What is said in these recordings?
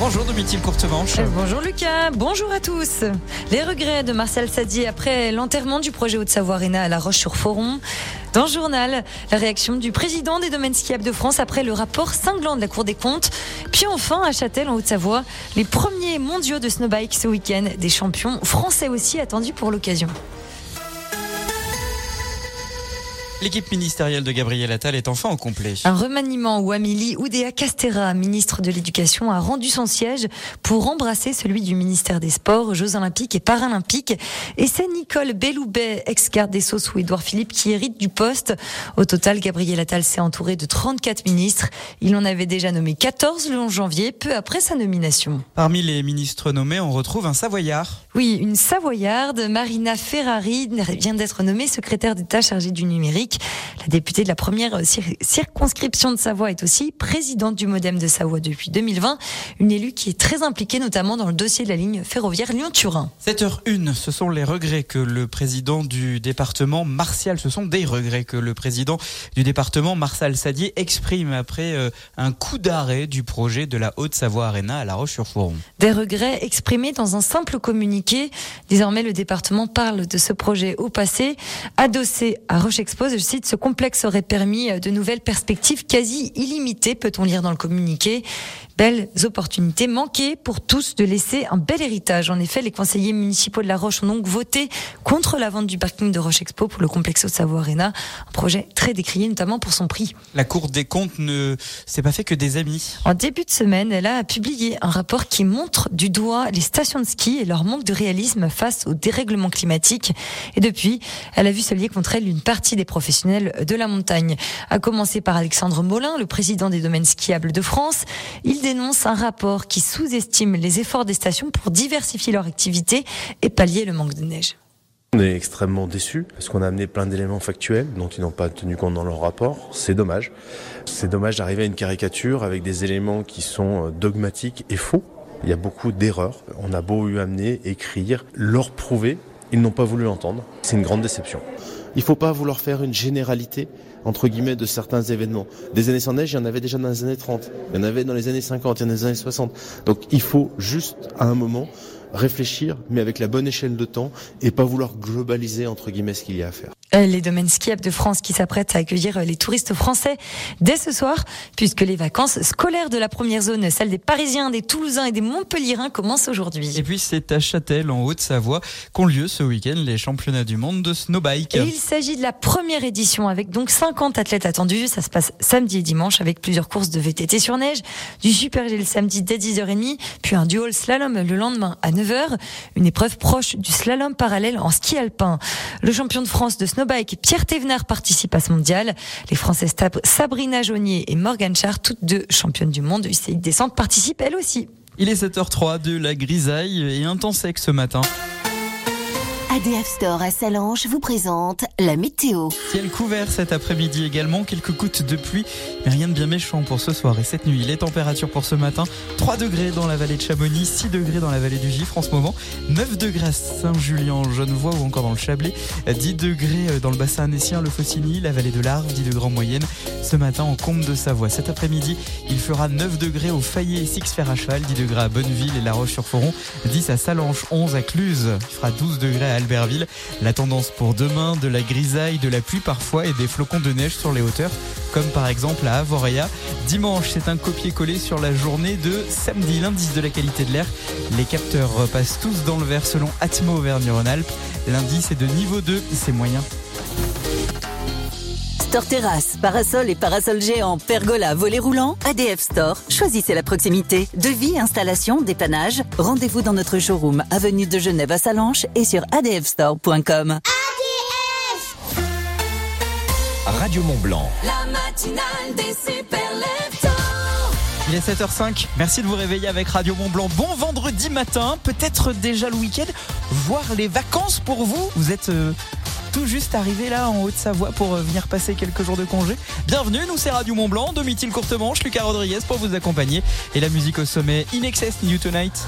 Bonjour Domitil Courtemanche. Euh, bonjour Lucas, bonjour à tous. Les regrets de Marcel Sadi après l'enterrement du projet Haute-Savoie Arena à La Roche-sur-Foron. Dans le journal, la réaction du président des domaines skiables de France après le rapport cinglant de la Cour des comptes. Puis enfin, à Châtel, en Haute-Savoie, les premiers mondiaux de snowbike ce week-end. Des champions français aussi attendus pour l'occasion. L'équipe ministérielle de Gabriel Attal est enfin au complet. Un remaniement où Amélie Oudéa Castera, ministre de l'Éducation, a rendu son siège pour embrasser celui du ministère des Sports, Jeux Olympiques et Paralympiques. Et c'est Nicole Belloubet, ex-garde des Sceaux sous Édouard Philippe, qui hérite du poste. Au total, Gabriel Attal s'est entouré de 34 ministres. Il en avait déjà nommé 14 le 11 janvier, peu après sa nomination. Parmi les ministres nommés, on retrouve un Savoyard. Oui, une Savoyarde, Marina Ferrari, vient d'être nommée secrétaire d'État chargée du numérique. La députée de la première circonscription de Savoie est aussi présidente du Modem de Savoie depuis 2020. Une élue qui est très impliquée notamment dans le dossier de la ligne ferroviaire Lyon-Turin. 7h01, ce sont les regrets que le président du département, Martial, ce sont des regrets que le président du département, Martial Sadier, exprime après euh, un coup d'arrêt du projet de la Haute-Savoie Arena à La Roche-sur-Foron. Des regrets exprimés dans un simple communiqué. Désormais, le département parle de ce projet au passé, adossé à Roche Expose cite, ce complexe aurait permis euh, de nouvelles perspectives quasi illimitées, peut-on lire dans le communiqué. Belles opportunités manquées pour tous de laisser un bel héritage. En effet, les conseillers municipaux de La Roche ont donc voté contre la vente du parking de Roche Expo pour le complexe Savoie Arena. Un projet très décrié, notamment pour son prix. La Cour des comptes ne s'est pas fait que des amis. En début de semaine, elle a publié un rapport qui montre du doigt les stations de ski et leur manque de réalisme face au dérèglement climatique. Et depuis, elle a vu se lier contre elle une partie des professionnels de la montagne. À commencer par Alexandre Molin, le président des domaines skiables de France. Il dénonce un rapport qui sous-estime les efforts des stations pour diversifier leur activité et pallier le manque de neige. On est extrêmement déçus parce qu'on a amené plein d'éléments factuels dont ils n'ont pas tenu compte dans leur rapport. C'est dommage. C'est dommage d'arriver à une caricature avec des éléments qui sont euh, dogmatiques et faux. Il y a beaucoup d'erreurs. On a beau eu amener, écrire, leur prouver, ils n'ont pas voulu entendre. C'est une grande déception. Il ne faut pas vouloir faire une généralité entre guillemets de certains événements. Des années sans neige, il y en avait déjà dans les années 30, il y en avait dans les années 50, il y en a dans les années 60. Donc il faut juste à un moment réfléchir, mais avec la bonne échelle de temps et pas vouloir globaliser entre guillemets ce qu'il y a à faire. Euh, les domaines skiables de France qui s'apprêtent à accueillir euh, les touristes français dès ce soir, puisque les vacances scolaires de la première zone, celles des Parisiens, des Toulousains et des Montpellierins, commencent aujourd'hui. Et puis c'est à Châtel, en Haute-Savoie, qu'ont lieu ce week-end les championnats du monde de snowbike. Et il s'agit de la première édition avec donc 50 athlètes attendus. Ça se passe samedi et dimanche avec plusieurs courses de VTT sur neige, du super G le samedi dès 10h30, puis un dual slalom le lendemain à 9h, une épreuve proche du slalom parallèle en ski alpin. Le champion de France de snowbike snowbike, Pierre Thévenard participe à ce mondial. Les Françaises Sabrina Jaunier et Morgan Char, toutes deux championnes du monde UCI descente, participent elles aussi. Il est 7h03 de la grisaille et un temps sec ce matin. ADF Store à Salange vous présente la météo. Ciel couvert cet après-midi également, quelques gouttes de pluie, mais rien de bien méchant pour ce soir et cette nuit. Les températures pour ce matin, 3 degrés dans la vallée de Chamonix, 6 degrés dans la vallée du Gifre en ce moment, 9 degrés à Saint-Julien, Genevois ou encore dans le Chablais, 10 degrés dans le bassin annécien, le Faucigny, la vallée de l'Arve, 10 degrés en moyenne. Ce matin en Combe de Savoie. Cet après-midi, il fera 9 degrés au Fayet et Six Fer à cheval, 10 degrés à Bonneville et La Roche-sur-Foron, 10 à Salanches, 11 à Cluse, il fera 12 degrés à La tendance pour demain, de la grisaille, de la pluie parfois et des flocons de neige sur les hauteurs, comme par exemple à Avoria. Dimanche, c'est un copier-coller sur la journée de samedi, l'indice de la qualité de l'air. Les capteurs passent tous dans le vert selon Atmo Auvergne-Rhône-Alpes. L'indice est de niveau 2, c'est moyen. Store terrasse, parasol et parasol géant, pergola, volet roulant, ADF Store. Choisissez la proximité. Devis, installation, dépannage. Rendez-vous dans notre showroom, avenue de Genève à Salanches et sur adfstore.com. ADF Radio Mont Blanc. La matinale des super il est 7h05. Merci de vous réveiller avec Radio Mont Blanc. Bon vendredi matin, peut-être déjà le week-end, voire les vacances pour vous. Vous êtes euh, tout juste arrivé là en Haute-Savoie pour euh, venir passer quelques jours de congé. Bienvenue, nous c'est Radio Mont Blanc, Domitil Courtemanche, Lucas Rodriguez pour vous accompagner et la musique au sommet In Excess New Tonight.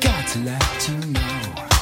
Got to let you know.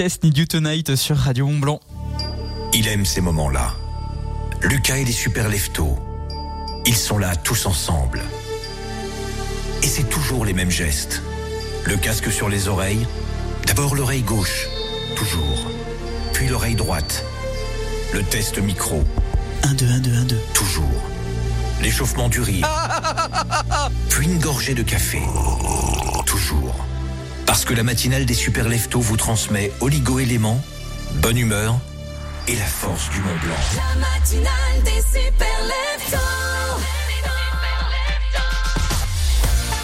Need You Tonight sur Radio Mont Blanc. Il aime ces moments-là. Lucas et les super leftos. Ils sont là tous ensemble. Et c'est toujours les mêmes gestes. Le casque sur les oreilles. D'abord l'oreille gauche, toujours. Puis l'oreille droite. Le test micro, 1, 2, 1, 2, 1, 2. toujours. L'échauffement du rire. Puis une gorgée de café. Toujours. Parce que la matinale des super vous transmet oligo-éléments, bonne humeur et la force du Mont Blanc.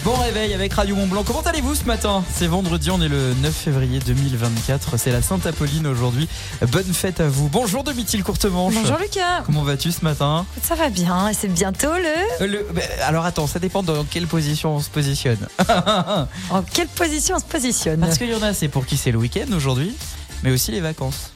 Bon réveil avec Radio Mont Blanc. Comment allez-vous ce matin? C'est vendredi, on est le 9 février 2024. C'est la Sainte-Apolline aujourd'hui. Bonne fête à vous. Bonjour Domitil Courtemanche. Bonjour Lucas. Comment vas-tu ce matin? Ça va bien, et c'est bientôt le. Euh, le- bah, Alors attends, ça dépend dans quelle position on se positionne. En quelle position on se positionne? Parce qu'il y en a, c'est pour qui c'est le week-end aujourd'hui, mais aussi les vacances.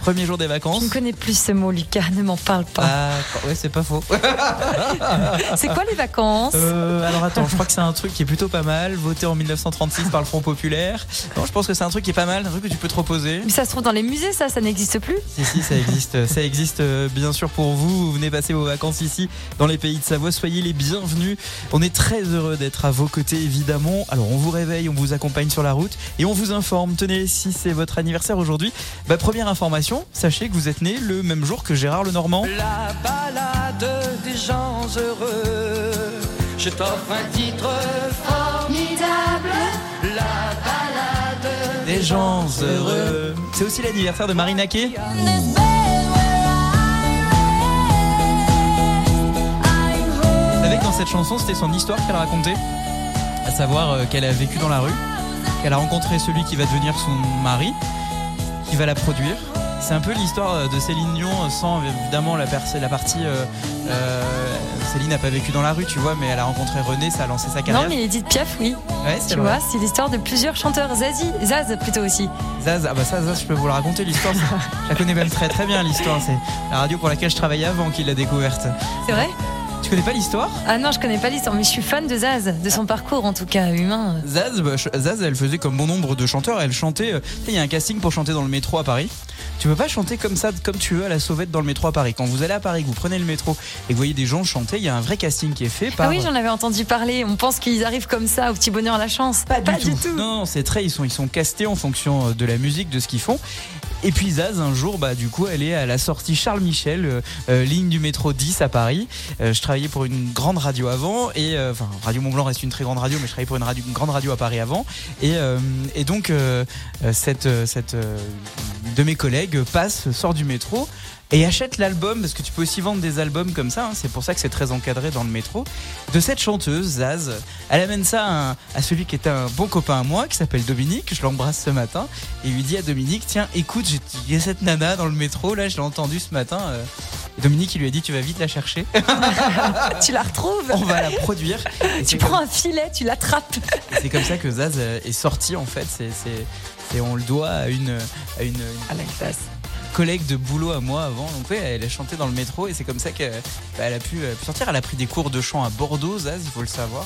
Premier jour des Je vacances. ne connais plus ce mot, Lucas, ne m'en parle pas. Ah, ouais, c'est pas faux. C'est quoi les vacances? Euh, alors attends, je crois que c'est un truc qui est plutôt pas mal, voté en 1936 par le Front Populaire. Non, je pense que c'est un truc qui est pas mal, un truc que tu peux te reposer. Mais ça se trouve dans les musées, ça, ça n'existe plus? Si, si, ça existe, ça existe euh, bien sûr pour vous. Vous venez passer vos vacances ici dans les pays de Savoie. Soyez les bienvenus. On est très heureux d'être à vos côtés, évidemment. Alors, on vous réveille, on vous accompagne sur la route et on vous informe. Tenez, si c'est votre anniversaire aujourd'hui, bah, première information, sachez que vous êtes né le même jour que Gérard Lenormand. La balade des gens heureux. Je t'offre un titre formidable. La balade Des gens heureux. C'est aussi l'anniversaire de Marina Kay. Vous savez que dans cette chanson, c'était son histoire qu'elle racontait, à savoir euh, qu'elle a vécu dans la rue, qu'elle a rencontré celui qui va devenir son mari, qui va la produire. C'est un peu l'histoire de Céline Dion sans évidemment la, partie. euh, euh, Céline n'a pas vécu dans la rue, tu vois, mais elle a rencontré René, ça a lancé sa carrière. Non, mais Edith Piaf, oui. Ouais, Tu vrai. vois, c'est l'histoire de plusieurs chanteurs. Zazie, Zaz plutôt aussi. Zaz, ah bah ça, Zaz, je peux vous la raconter l'histoire. Je la connais même très très bien l'histoire. C'est la radio pour laquelle je travaillais avant qu'il l'a découverte. C'est vrai? Tu connais pas l'histoire? Ah non, je connais pas l'histoire, mais je suis fan de Zaz, de son parcours en tout cas humain. Zaz, bah, Zaz, elle faisait comme bon nombre de chanteurs. Elle chantait. euh, Il y a un casting pour chanter dans le métro à Paris. Tu peux pas chanter comme ça, comme tu veux à la sauvette dans le métro à Paris. Quand vous allez à Paris, que vous prenez le métro et que vous voyez des gens chanter, il y a un vrai casting qui est fait par. Ah oui, j'en avais entendu parler. On pense qu'ils arrivent comme ça au petit bonheur la chance. Pas, du, tout. Non, non, c'est très. Ils sont, ils sont castés en fonction euh, de la musique, de ce qu'ils font. Et puis Zaz, un jour, bah, du coup, elle est à la sortie Charles Michel, euh, euh, ligne du métro 10 à Paris. Euh, je travaillais pour une grande radio avant, et euh, enfin, Radio Mont Blanc reste une très grande radio, mais je travaillais pour une, une grande radio à Paris avant. Et, et donc, cette, cette de mes collègues passe, sort du métro. Et achète l'album, parce que tu peux aussi vendre des albums comme ça, hein, c'est pour ça que c'est très encadré dans le métro, de cette chanteuse, Zaz. Elle amène ça à, un- à celui qui était un bon copain à moi, qui s'appelle Dominique, je l'embrasse ce matin, et lui dit à Dominique, tiens, écoute, il y a cette nana dans le métro, là, je l'ai entendue ce matin. euh. Et Dominique, il lui a dit, tu vas vite la chercher, tu la retrouves. on va la produire. Et Tu prends un filet, tu l'attrapes. c'est comme ça que Zaz euh, est sorti en fait. C'est, c'est- et on le doit à une, à une, une À la classe. Collègue de boulot à moi avant. Donc ouais, elle a chanté dans le métro et c'est comme ça qu'elle bah, a pu, euh, pu sortir. Elle a pris des cours de chant à Bordeaux, Zaz, il faut le savoir.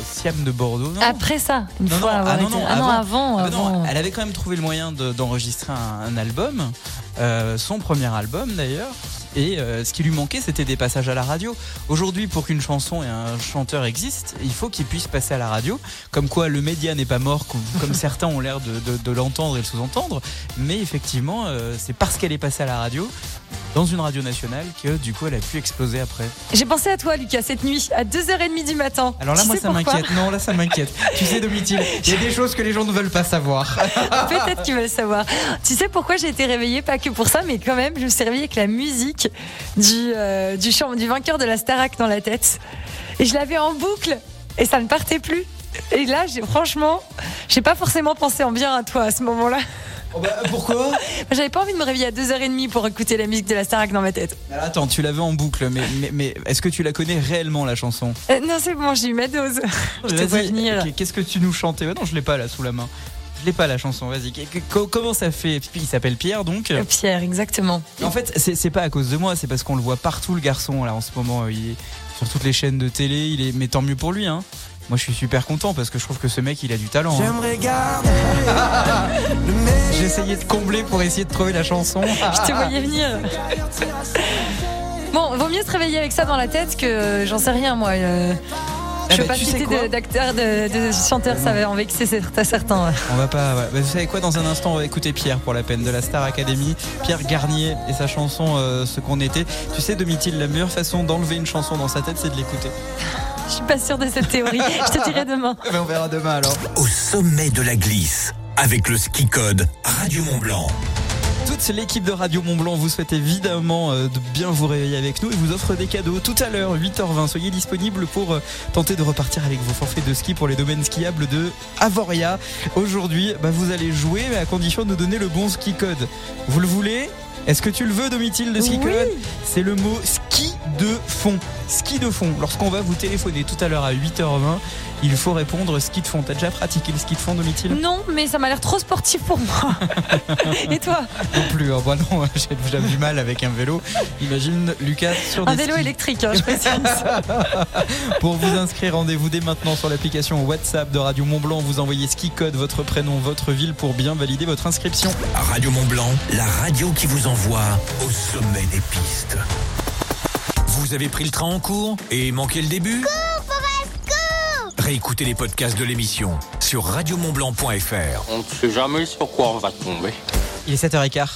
Au Siam de Bordeaux. Non, Après ça, une Non, fois non, avoir ah non, été- non, ah non, avant. avant, Ah elle avait quand même trouvé le moyen de- d'enregistrer un, un album, euh, son premier album d'ailleurs. Et euh, ce qui lui manquait, c'était des passages à la radio. Aujourd'hui, pour qu'une chanson et un chanteur existent, il faut qu'ils puissent passer à la radio. Comme quoi, le média n'est pas mort, comme, comme certains ont l'air de, de- de l'entendre et le sous-entendre. Mais effectivement, euh, c'est parce qu'elle est passée à la radio, dans une radio nationale, que du coup, elle a pu exploser après. J'ai pensé à toi, Lucas, cette nuit, à 2h30 du matin. Alors là, Tu moi, ça m'inquiète. Non, là, ça m'inquiète. tu sais, Domitil, il y a des choses que les gens ne veulent pas savoir. Peut-être qu'ils veulent savoir. Tu sais pourquoi j'ai été réveillée Pas que pour ça, mais quand même, je me suis réveillée avec la musique du, euh, du, chant- du vainqueur de la Starac dans la tête. Et je l'avais en boucle et ça ne partait plus. Et là, j'ai franchement, j'ai pas forcément pensé en bien à toi à ce moment-là. Oh bah, pourquoi? J'avais pas envie de me réveiller à 2h30 pour écouter la musique de la Starac dans ma tête. Alors, Attends, tu l'avais en boucle, mais, mais, mais est-ce que tu la connais réellement la chanson? Euh, non, c'est bon, j'ai eu ma dose. Je te vois venir. qu'est-ce que tu nous chantais? Ouais, Non, je l'ai pas là sous la main. Je l'ai pas la chanson, vas-y. Comment ça fait? Il s'appelle Pierre donc? Euh, Pierre, exactement. En fait, c'est pas à cause de moi, c'est parce qu'on le voit partout le garçon là en ce moment. euh, Il est sur toutes les chaînes de télé, il est. Mais tant mieux pour lui, hein. Moi, je suis super content parce que je trouve que ce mec, il a du talent. hein. Essayé de combler pour essayer de trouver la chanson. Je te voyais venir. Bon, vaut mieux se réveiller avec ça dans la tête que euh, j'en sais rien, moi. euh, Eh je ben, veux pas tu sais citer quoi de- de, de chanteurs, ça va en vexer certains. On va pas. ouais. Bah, vous savez quoi Dans un instant, on va écouter Pierre pour la peine de la Star Academy. Pierre Garnier et sa chanson euh, Ce qu'on était. Tu sais, Domitil, la meilleure façon d'enlever une chanson dans sa tête, c'est de l'écouter. Je suis pas sûre de cette théorie. Je te dirai demain. Eh ben, on verra demain alors. Au sommet de la glisse, avec le ski code Radio Mont Blanc. Toute l'équipe de Radio Mont Blanc vous souhaite évidemment euh, de bien vous réveiller avec nous et vous offre des cadeaux tout à l'heure, 8h20. Soyez disponibles pour euh, tenter de repartir avec vos forfaits de ski pour les domaines skiables de Avoria. Aujourd'hui, bah, vous allez jouer, mais à condition de nous donner le bon ski code. Vous le voulez? Est-ce que tu le veux, Domitil, le ski Oui. code C'est le mot ski de fond. Ski de fond. Lorsqu'on va vous téléphoner tout à l'heure à 8h20, il faut répondre ski de fond. T'as déjà pratiqué le ski de fond, Domitil? Non, mais ça m'a l'air trop sportif pour moi. Et toi? Non plus, hein. Bah non, j'ai j'ai du mal avec un vélo. Imagine Lucas sur des Un vélo skis. électrique, hein, je précise. Pour vous inscrire, rendez-vous dès maintenant sur l'application WhatsApp de Radio Mont Blanc. Vous envoyez ski code, votre prénom, votre ville pour bien valider votre inscription. Radio Mont Blanc, la radio qui vous envoie au sommet des pistes. Vous avez pris le train en cours et manqué le début? Réécoutez les podcasts de l'émission sur radiomontblanc.fr. On ne sait jamais sur quoi on va tomber. Il est 7h15.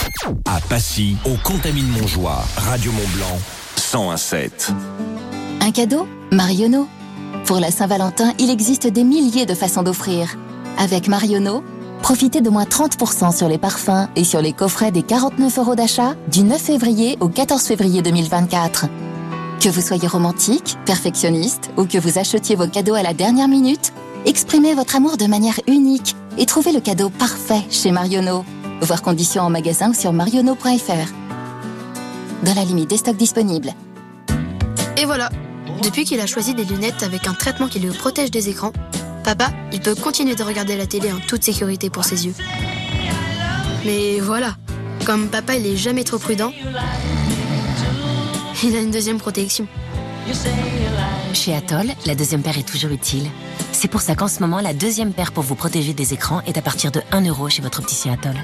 À Passy, au Contamine Montjoie, Radio Mont Blanc, 1017. Un cadeau Marionneau? Pour la Saint-Valentin, il existe des milliers de façons d'offrir. Avec Marionneau, profitez de moins 30% sur les parfums et sur les coffrets des 49 euros d'achat du 9 février au 14 février 2024. Que vous soyez romantique, perfectionniste ou que vous achetiez vos cadeaux à la dernière minute, exprimez votre amour de manière unique et trouvez le cadeau parfait chez Marionneau. Voir conditions en magasin ou sur marionneau.fr. Dans la limite des stocks disponibles. Et voilà. Depuis qu'il a choisi des lunettes avec un traitement qui le protège des écrans, papa, il peut continuer de regarder la télé en toute sécurité pour ses yeux. Mais voilà, comme papa il est jamais trop prudent, il a une deuxième protection. Chez Atoll, la deuxième paire est toujours utile. C'est pour ça qu'en ce moment, la deuxième paire pour vous protéger des écrans est à partir de 1 euro chez votre opticien Atoll.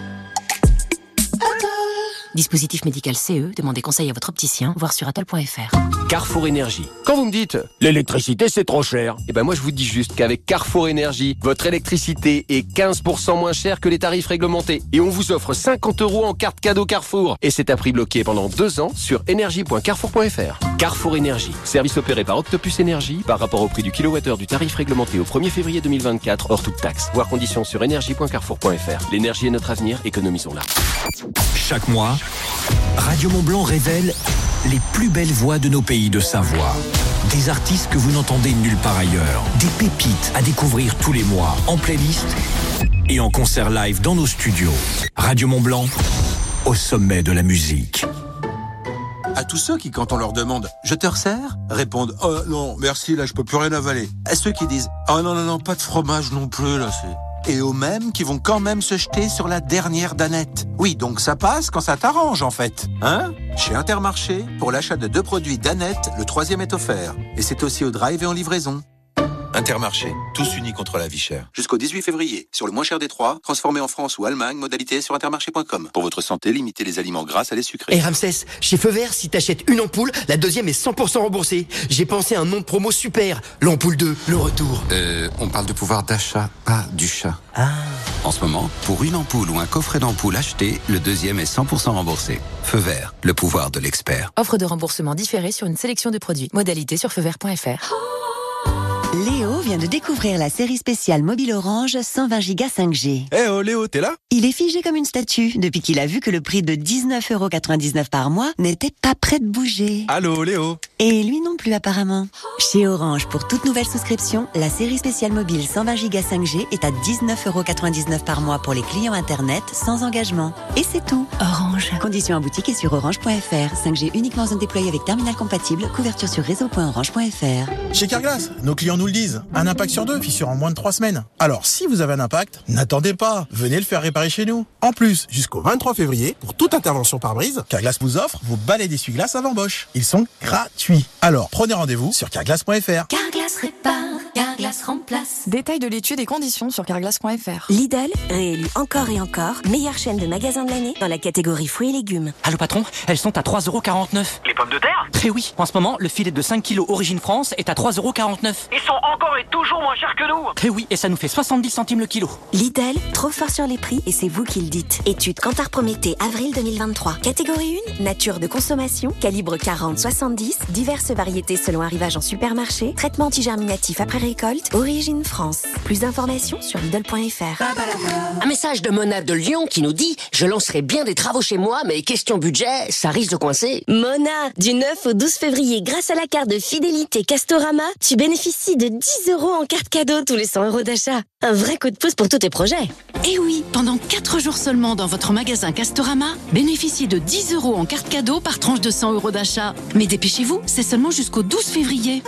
Dispositif médical CE, demandez conseil à votre opticien, voir sur atoll.fr. Carrefour Énergie. Quand vous me dites l'électricité c'est trop cher, eh ben moi je vous dis juste qu'avec Carrefour Énergie, votre électricité est 15% moins chère que les tarifs réglementés et on vous offre 50 euros en carte cadeau Carrefour et c'est à prix bloqué pendant deux ans sur énergie.carrefour.fr. Carrefour Énergie, service opéré par Octopus Énergie par rapport au prix du kilowattheure du tarif réglementé au 1er février 2024 hors toute taxe. Voir conditions sur énergie.carrefour.fr. L'énergie est notre avenir, économisons-la. Chaque mois, Radio Mont Blanc révèle les plus belles voix de nos pays de Savoie. Des artistes que vous n'entendez nulle part ailleurs. Des pépites à découvrir tous les mois en playlist et en concert live dans nos studios. Radio Mont Blanc, au sommet de la musique. À tous ceux qui, quand on leur demande « Je te resserre ?» répondent « Oh non, merci, là je peux plus rien avaler. » À ceux qui disent « Oh non, non, non, pas de fromage non plus, là c'est... » Et aux mêmes qui vont quand même se jeter sur la dernière danette. Oui, donc ça passe quand ça t'arrange en fait. Hein? Chez Intermarché, pour l'achat de deux produits danette, le troisième est offert. Et c'est aussi au drive et en livraison. Intermarché, tous unis contre la vie chère. Jusqu'au 18 février, sur le moins cher des trois, transformé en France ou Allemagne, modalité sur intermarché.com. Pour votre santé, limitez les aliments gras à les sucrés. Et Ramsès, chez Feu Vert, si t'achètes une ampoule, la deuxième est 100% remboursée. J'ai pensé à un nom de promo super. L'ampoule 2, le retour. Euh, on parle de pouvoir d'achat, pas du chat. Ah. En ce moment, pour une ampoule ou un coffret d'ampoule acheté, le deuxième est 100% remboursé. Feu Vert, le pouvoir de l'expert. Offre de remboursement différé sur une sélection de produits. Modalité sur feuvert.fr. Léo vient de découvrir la série spéciale mobile Orange 120 Go 5G. Eh oh Léo, t'es là? Il est figé comme une statue depuis qu'il a vu que le prix de 19,99€ par mois n'était pas prêt de bouger. Allô Léo? Et lui non plus apparemment. Chez Orange, pour toute nouvelle souscription, la série spéciale mobile 120 Go 5G est à 19,99€ par mois pour les clients Internet sans engagement. Et c'est tout. Orange. Conditions en boutique et sur orange.fr. 5G uniquement zone déployée avec terminal compatible. Couverture sur réseau.orange.fr. Chez Carglass, nos clients nous le disent. Un impact sur deux, fissure en moins de trois semaines. Alors, si vous avez un impact, n'attendez pas. Venez le faire réparer chez nous. En plus, jusqu'au 23 février, pour toute intervention par brise, Carglass vous offre vos balais d'essuie-glace avant Bosch. Ils sont gratuits. Alors, prenez rendez-vous sur carglass.fr. Carglass Détail de l'étude et conditions sur carglass.fr. Lidl, réélu encore et encore, meilleure chaîne de magasins de l'année dans la catégorie fruits et légumes. Allô patron, elles sont à 3,49€. Les pommes de terre? Eh oui, en ce moment, le filet de 5 kg origine France est à 3,49€. Ils sont encore et toujours moins chers que nous Eh oui, et ça nous fait 70 centimes le kilo. Lidl, trop fort sur les prix et c'est vous qui le dites. Étude Cantar Prométhée, avril 2023. Catégorie 1, nature de consommation, calibre 40-70, diverses variétés selon arrivage en supermarché, traitement antigerminatif après récolte, origine France. Plus d'informations sur Lidl.fr. Un message de Mona de Lyon qui nous dit Je lancerai bien des travaux chez moi, mais question budget, ça risque de coincer. Mona, du 9 au 12 février, grâce à la carte de fidélité Castorama, tu bénéficies de 10 euros en carte cadeau tous les 100 euros d'achat. Un vrai coup de pouce pour tous tes projets. Et oui, pendant 4 jours seulement dans votre magasin Castorama, bénéficiez de 10 euros en carte cadeau par tranche de 100 euros d'achat. Mais dépêchez-vous, c'est seulement jusqu'au 12 février.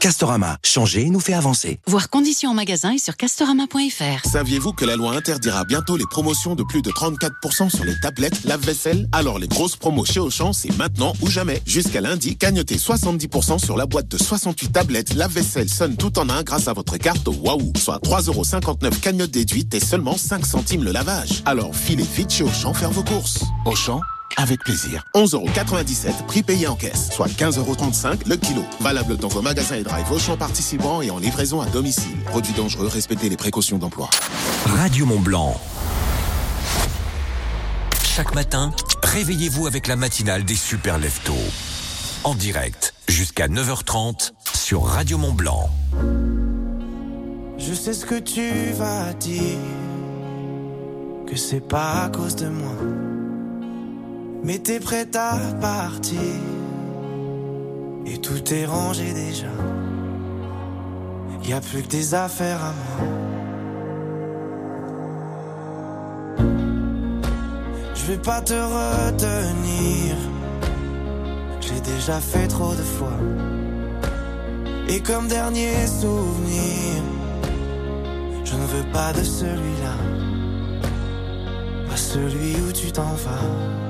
Castorama, changer nous fait avancer. Voir conditions en magasin et sur castorama.fr. Saviez-vous que la loi interdira bientôt les promotions de plus de 34% sur les tablettes, lave-vaisselle? Alors les grosses promos chez Auchan, c'est maintenant ou jamais. Jusqu'à lundi, gagnotez 70% sur la boîte de 68 tablettes, lave-vaisselle sonne tout en un grâce à votre carte Waouh, soit 3,59€ cagnotte déduite et seulement 5 centimes le lavage. Alors filez vite chez Auchan faire vos courses. Auchan avec plaisir. 11,97€ prix payé en caisse, soit 15,35€ le kilo. Valable dans vos magasins et drive Auchan participants et en livraison à domicile. Produit dangereux, respectez les précautions d'emploi. Radio Mont Blanc. Chaque matin, réveillez-vous avec la matinale des super leftos. En direct, jusqu'à 9h30 sur Radio Mont Blanc. Je sais ce que tu vas dire, que c'est pas à cause de moi. Mais t'es prête à partir, et tout est rangé déjà. Y a plus que des affaires à moi. Je vais pas te retenir, j'ai déjà fait trop de fois. Et comme dernier souvenir, je ne veux pas de celui-là, pas celui où tu t'en vas.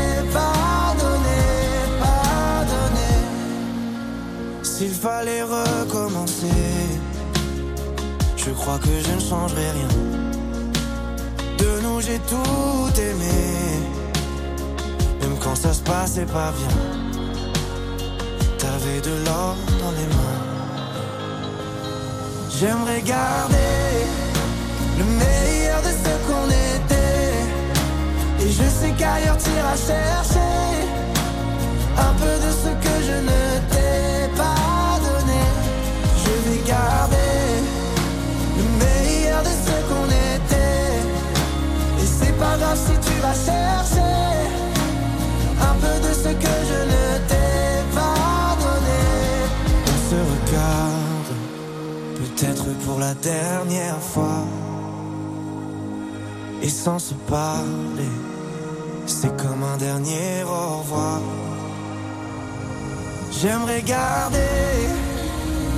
S'il fallait recommencer, je crois que je ne changerai rien. De nous j'ai tout aimé, même quand ça se passait pas bien. T'avais de l'or dans les mains. J'aimerais garder le meilleur de ce qu'on était. Et je sais qu'ailleurs t'iras chercher un peu de ce que je ne ce que je ne t'ai pas donné. On se regarde, peut-être pour la dernière fois. Et sans se parler, c'est comme un dernier au revoir. J'aimerais garder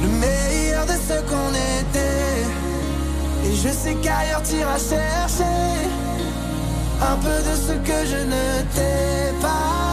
le meilleur de ce qu'on était. Et je sais qu'ailleurs t'iras chercher un peu de ce que je ne t'ai pas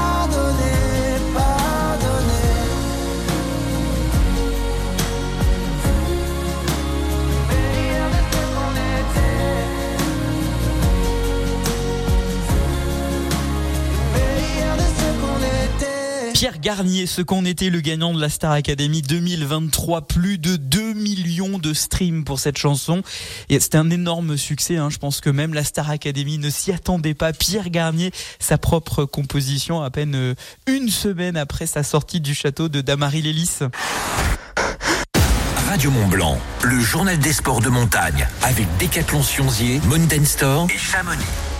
Pierre Garnier, ce qu'on était le gagnant de la Star Academy 2023, plus de 2 millions de streams pour cette chanson. Et c'était un énorme succès, hein. je pense que même la Star Academy ne s'y attendait pas. Pierre Garnier, sa propre composition, à peine euh, une semaine après sa sortie du château de Damary Lélis. Radio Mont Blanc, le journal des sports de montagne avec Décathlon Sionzier, Mountain et Chamonix.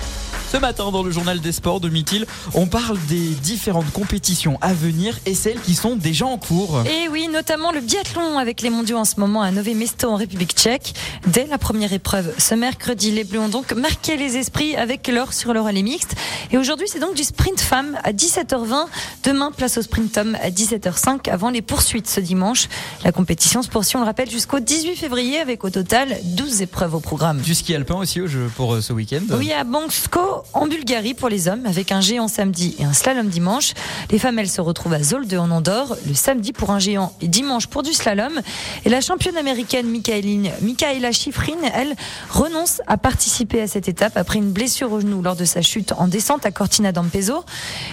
Ce matin, dans le journal des sports de Mithil, on parle des différentes compétitions à venir et celles qui sont déjà en cours. Et oui, notamment le biathlon avec les mondiaux en ce moment à Nové Mesto en République tchèque. Dès la première épreuve, ce mercredi, les Bleus ont donc marqué les esprits avec l'or sur le relais mixte. Et aujourd'hui, c'est donc du sprint femme à 17h20. Demain, place au sprint homme à 17h05 avant les poursuites ce dimanche. La compétition se poursuit, on le rappelle, jusqu'au 18 février avec au total 12 épreuves au programme. Du ski alpin aussi pour euh, ce week-end. Oui, à Bansko, en Bulgarie pour les hommes, avec un géant samedi et un slalom dimanche. Les femmes, elles se retrouvent à Zolde en Andorre, le samedi pour un géant et dimanche pour du slalom. Et la championne américaine Michaela Schifrin, elle, renonce à participer à cette étape après une blessure au genou lors de sa chute en descente à Cortina d'Ampezzo.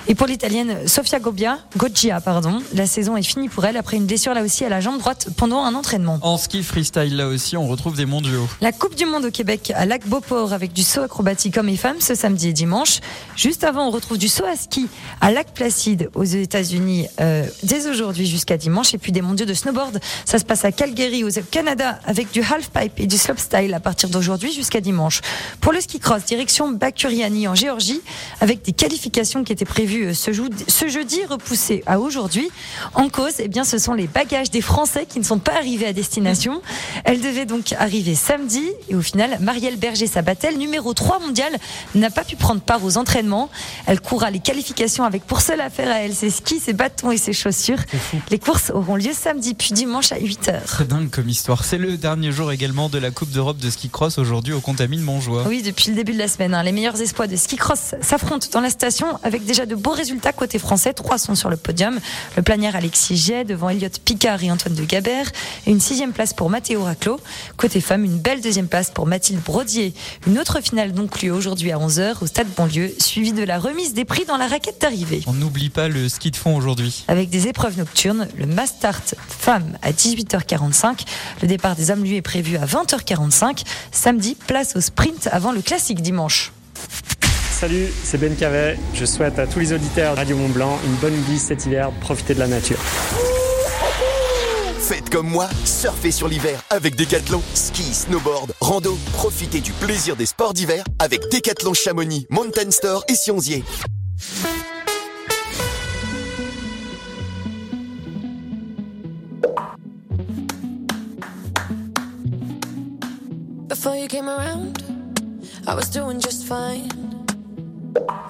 Et pour l'italienne Sofia Gobbia, Goggia, pardon, la saison est finie pour elle après une blessure là aussi à la jambe droite pendant un entraînement. En ski freestyle, là aussi, on retrouve des mondiaux. La Coupe du Monde au Québec à Lac Beauport avec du saut acrobatique hommes et femmes ce samedi et dimanche. Juste avant, on retrouve du saut à ski à Lac Placide aux États-Unis euh, dès aujourd'hui jusqu'à dimanche. Et puis des mondiaux de snowboard. Ça se passe à Calgary au Canada avec du halfpipe et du slopestyle à partir d'aujourd'hui jusqu'à dimanche. Pour le ski cross, direction Bakuriani en Géorgie avec des qualifications qui étaient prévues euh, ce, jeudi repoussées à aujourd'hui. En cause, eh bien, ce sont les bagages des Français qui ne sont pas arrivés à destination. Elle devait donc arriver samedi et au final, Marielle Berger-Sabatel, numéro 3 mondial, n'a pas pu prendre part aux entraînements. Elle courra les qualifications avec pour seule affaire à elle ses skis, ses bâtons et ses chaussures. Les courses auront lieu samedi puis dimanche à 8h. Très dingue comme histoire. C'est le dernier jour également de la Coupe d'Europe de ski cross aujourd'hui au Contamine Montjoie. Oui, depuis le début de la semaine, hein, les meilleurs espoirs de ski cross s'affrontent dans la station avec déjà de beaux résultats côté français. Trois sont sur le podium. Le planière Alexis Giet devant Elliot Picard et Antoine de Gabert. Et une sixième place pour Mathéo Raclo. Côté femme, une belle deuxième place pour Mathilde Brodier. Une autre finale donc lieu aujourd'hui à 11h au stade Bonlieu, suivie de la remise des prix dans la raquette d'arrivée. On n'oublie pas le ski de fond aujourd'hui. Avec des épreuves nocturnes, le Mastart Femmes à 18h45. Le départ des hommes, lui, est prévu à 20h45. Samedi, place au sprint avant le classique dimanche. Salut, c'est Ben Cavet. Je souhaite à tous les auditeurs de Radio Mont Blanc une bonne glisse cet hiver. Profitez de la nature. Faites comme moi, surfez sur l'hiver avec Decathlon. Ski, snowboard, rando, profitez du plaisir des sports d'hiver avec Decathlon Chamonix, Mountain Store et Sionzier. Before you came around, I was doing just fine.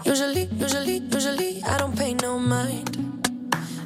Usually, usually, I don't pay no mind.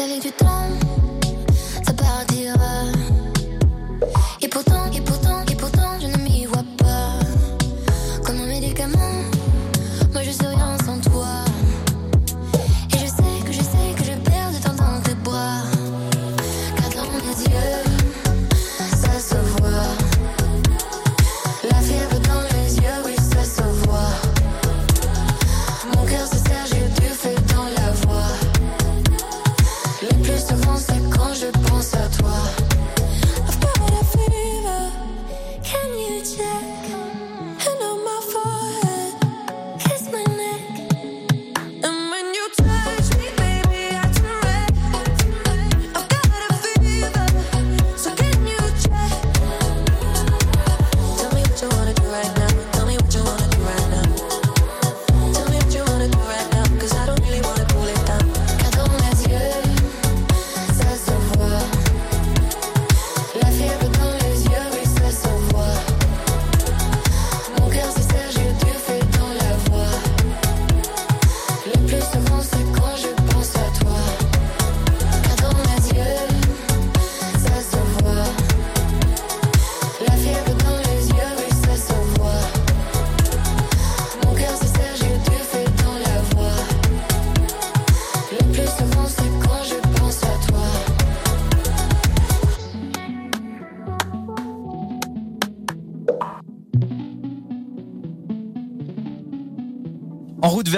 Qu'avec du temps,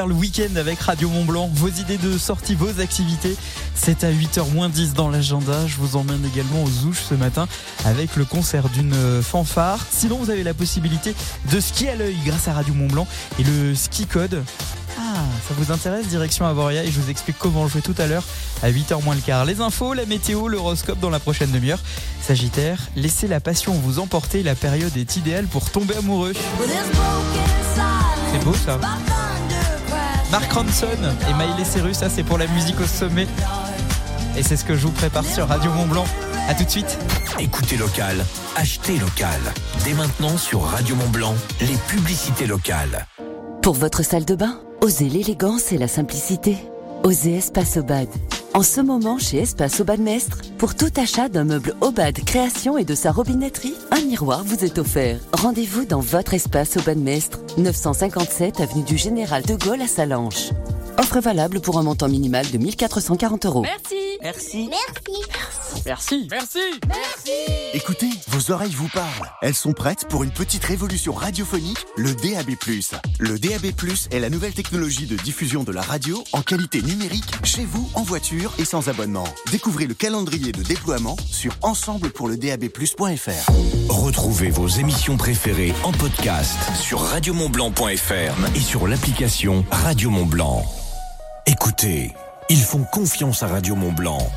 Le week-end avec Radio Mont Blanc, vos idées de sortie, vos activités, c'est à 8h moins 10 dans l'agenda. Je vous emmène également aux Ouches ce matin avec le concert d'une fanfare. Sinon, vous avez la possibilité de skier à l'œil grâce à Radio Mont Blanc et le ski code. Ah, ça vous intéresse Direction Avoria et je vous explique comment jouer tout à l'heure à 8h moins le quart. Les infos, la météo, l'horoscope dans la prochaine demi-heure. Sagittaire, laissez la passion vous emporter, la période est idéale pour tomber amoureux. C'est beau ça. Mark Ronson et Miley Cyrus, ça c'est pour la musique au sommet. Et c'est ce que je vous prépare sur Radio Mont Blanc. A tout de suite. Écoutez local, achetez local. Dès maintenant sur Radio Mont Blanc, les publicités locales. Pour votre salle de bain, osez l'élégance et la simplicité. Osez Espace Obad. En ce moment, chez Espace Obad Mestre, pour tout achat d'un meuble Obad création et de sa robinetterie, un miroir vous est offert. Rendez-vous dans votre Espace Obad Mestre, 957 avenue du Général de Gaulle à Salanches. Offre valable pour un montant minimal de 1440 euros. Merci. Merci. Merci. Merci. Merci. Écoutez, vos oreilles vous parlent. Elles sont prêtes pour une petite révolution radiophonique, le DAB+. Le DAB+, est la nouvelle technologie de diffusion de la radio en qualité numérique chez vous, en voiture et sans abonnement. Découvrez le calendrier de déploiement sur ensemblepourledabplus.fr. Retrouvez vos émissions préférées en podcast sur radiomontblanc.fr et sur l'application Radio Mont Blanc. Écoutez, ils font confiance à Radio Mont Blanc.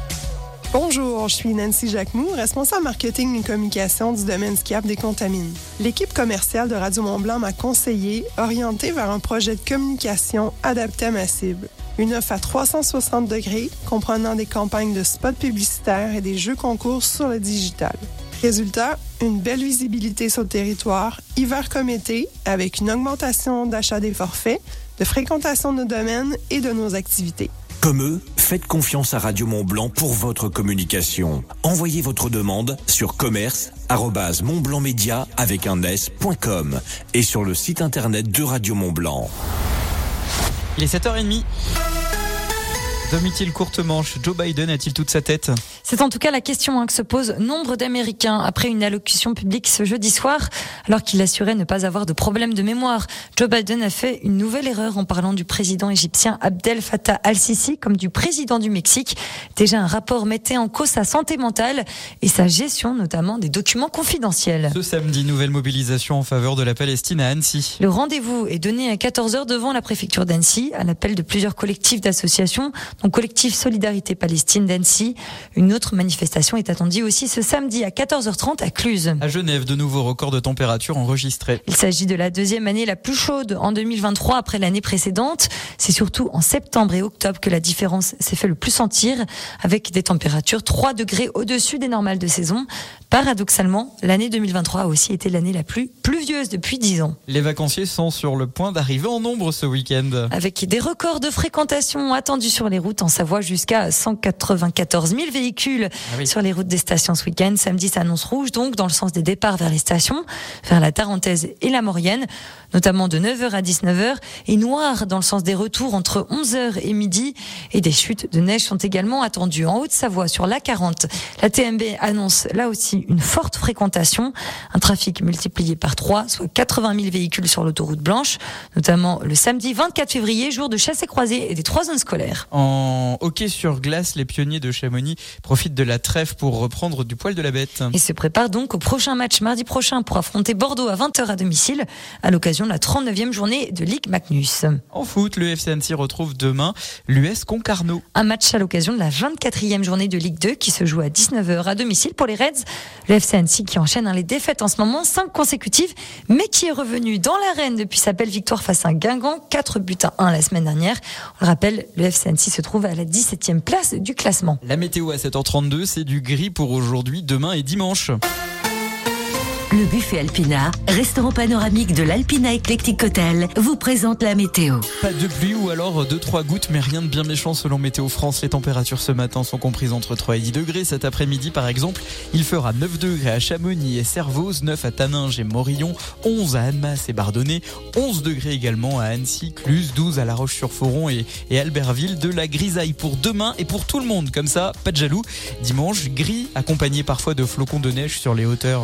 Bonjour, je suis Nancy Jacquemou, responsable marketing et communication du domaine skiable des Contamines. L'équipe commerciale de Radio Mont-Blanc m'a conseillé, orienté vers un projet de communication adapté à ma cible. Une offre à 360 degrés, comprenant des campagnes de spots publicitaires et des jeux concours sur le digital. Résultat, une belle visibilité sur le territoire, hiver comme été, avec une augmentation d'achat des forfaits, de fréquentation de nos domaines et de nos activités. Comme eux, faites confiance à Radio Mont Blanc pour votre communication. Envoyez votre demande sur commerce@montblancmedia avec un s.com et sur le site internet de Radio Mont Blanc. Il est 7h30. Vomit-il courte manche Joe Biden a-t-il toute sa tête? C'est en tout cas la question hein, que se pose nombre d'Américains après une allocution publique ce jeudi soir, alors qu'il assurait ne pas avoir de problème de mémoire. Joe Biden a fait une nouvelle erreur en parlant du président égyptien Abdel Fattah al-Sisi comme du président du Mexique. Déjà, un rapport mettait en cause sa santé mentale et sa gestion, notamment des documents confidentiels. Ce samedi, nouvelle mobilisation en faveur de la Palestine à Annecy. Le rendez-vous est donné à 14h devant la préfecture d'Annecy, à l'appel de plusieurs collectifs d'associations, dont Collectif Solidarité Palestine d'Annecy. Une autre manifestation est attendue aussi ce samedi à 14h30 à Cluse. À Genève, de nouveaux records de température enregistrés. Il s'agit de la deuxième année la plus chaude en 2023 après l'année précédente. C'est surtout en septembre et octobre que la différence s'est fait le plus sentir, avec des températures 3 degrés au-dessus des normales de saison. Paradoxalement, l'année 2023 a aussi été l'année la plus pluvieuse depuis 10 ans. Les vacanciers sont sur le point d'arriver en nombre ce week-end. Avec des records de fréquentation attendus sur les routes en Savoie jusqu'à 194 000 véhicules oui. sur les routes des stations ce week-end. Samedi s'annonce rouge donc dans le sens des départs vers les stations, vers la Tarentaise et la Maurienne, notamment de 9h à 19h, et noir dans le sens des retours entre 11h et midi. Et des chutes de neige sont également attendues en Haute-Savoie sur la 40. La TMB annonce là aussi une forte fréquentation, un trafic multiplié par 3, soit 80 000 véhicules sur l'autoroute blanche, notamment le samedi 24 février, jour de chasse et croisée et des trois zones scolaires. En hockey sur glace, les pionniers de Chamonix profitent de la trêve pour reprendre du poil de la bête. Et se prépare donc au prochain match mardi prochain pour affronter Bordeaux à 20h à domicile, à l'occasion de la 39e journée de Ligue Magnus. En foot, le FC Annecy retrouve demain l'US Concarneau. Un match à l'occasion de la 24e journée de Ligue 2 qui se joue à 19h à domicile pour les Reds. Le FC Annecy qui enchaîne hein, les défaites en ce moment, 5 consécutives, mais qui est revenu dans l'arène depuis sa belle victoire face à Guingamp, 4 buts à 1 la semaine dernière. On le rappelle, le FC Annecy se trouve à la 17e place du classement. La météo à 7h32, c'est du gris pour aujourd'hui, demain et dimanche. Le buffet Alpina, restaurant panoramique de l'Alpina Eclectic Hotel, vous présente la météo. Pas de pluie ou alors 2-3 gouttes, mais rien de bien méchant selon Météo France. Les températures ce matin sont comprises entre 3 et 10 degrés. Cet après-midi, par exemple, il fera 9 degrés à Chamonix et Servoz, 9 à Taninges et Morillon, 11 à Annemasse et Bardonnay, 11 degrés également à Annecy, Cluse, 12 à La Roche-sur-Foron et, et Albertville. De la grisaille pour demain et pour tout le monde. Comme ça, pas de jaloux. Dimanche, gris, accompagné parfois de flocons de neige sur les hauteurs.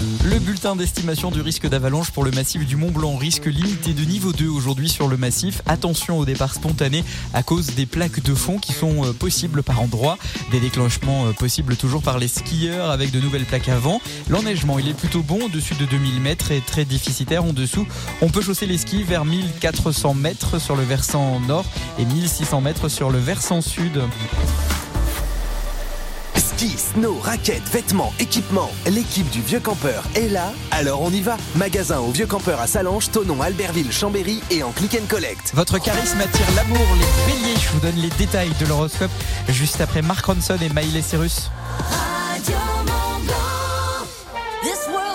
Le bulletin d'estimation du risque d'avalanche pour le massif du Mont Blanc, risque limité de niveau 2 aujourd'hui sur le massif. Attention au départ spontané à cause des plaques de fond qui sont euh, possibles par endroits. Des déclenchements euh, possibles toujours par les skieurs avec de nouvelles plaques avant. L'enneigement, il est plutôt bon au-dessus de 2000 mètres et très déficitaire en dessous. On peut chausser les skis vers 1400 mètres sur le versant nord et 1600 mètres sur le versant sud. Ski, snow, raquettes, vêtements, équipements. L'équipe du Vieux Campeur est là, alors on y va. Magasin au Vieux Campeur à Salange, Tonon, Albertville, Chambéry et en click and collect. Votre charisme attire l'amour, les béliers. Je vous donne les détails de l'horoscope juste après Mark Ronson et Miley Cyrus. This world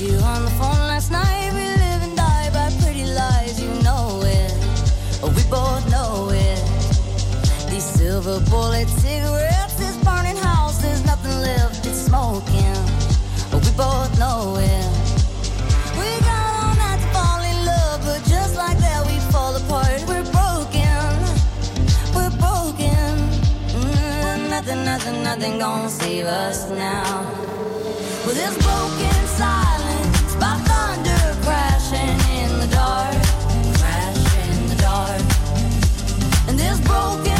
you on the phone last night. We live and die by pretty lies, you know it. We both know it. These silver bullet cigarettes, this burning house, there's nothing left, it's smoking. We both know it. We got all night to fall in love, but just like that we fall apart. We're broken, we're broken. Mm, nothing, nothing, nothing gonna save us now. With this broken broken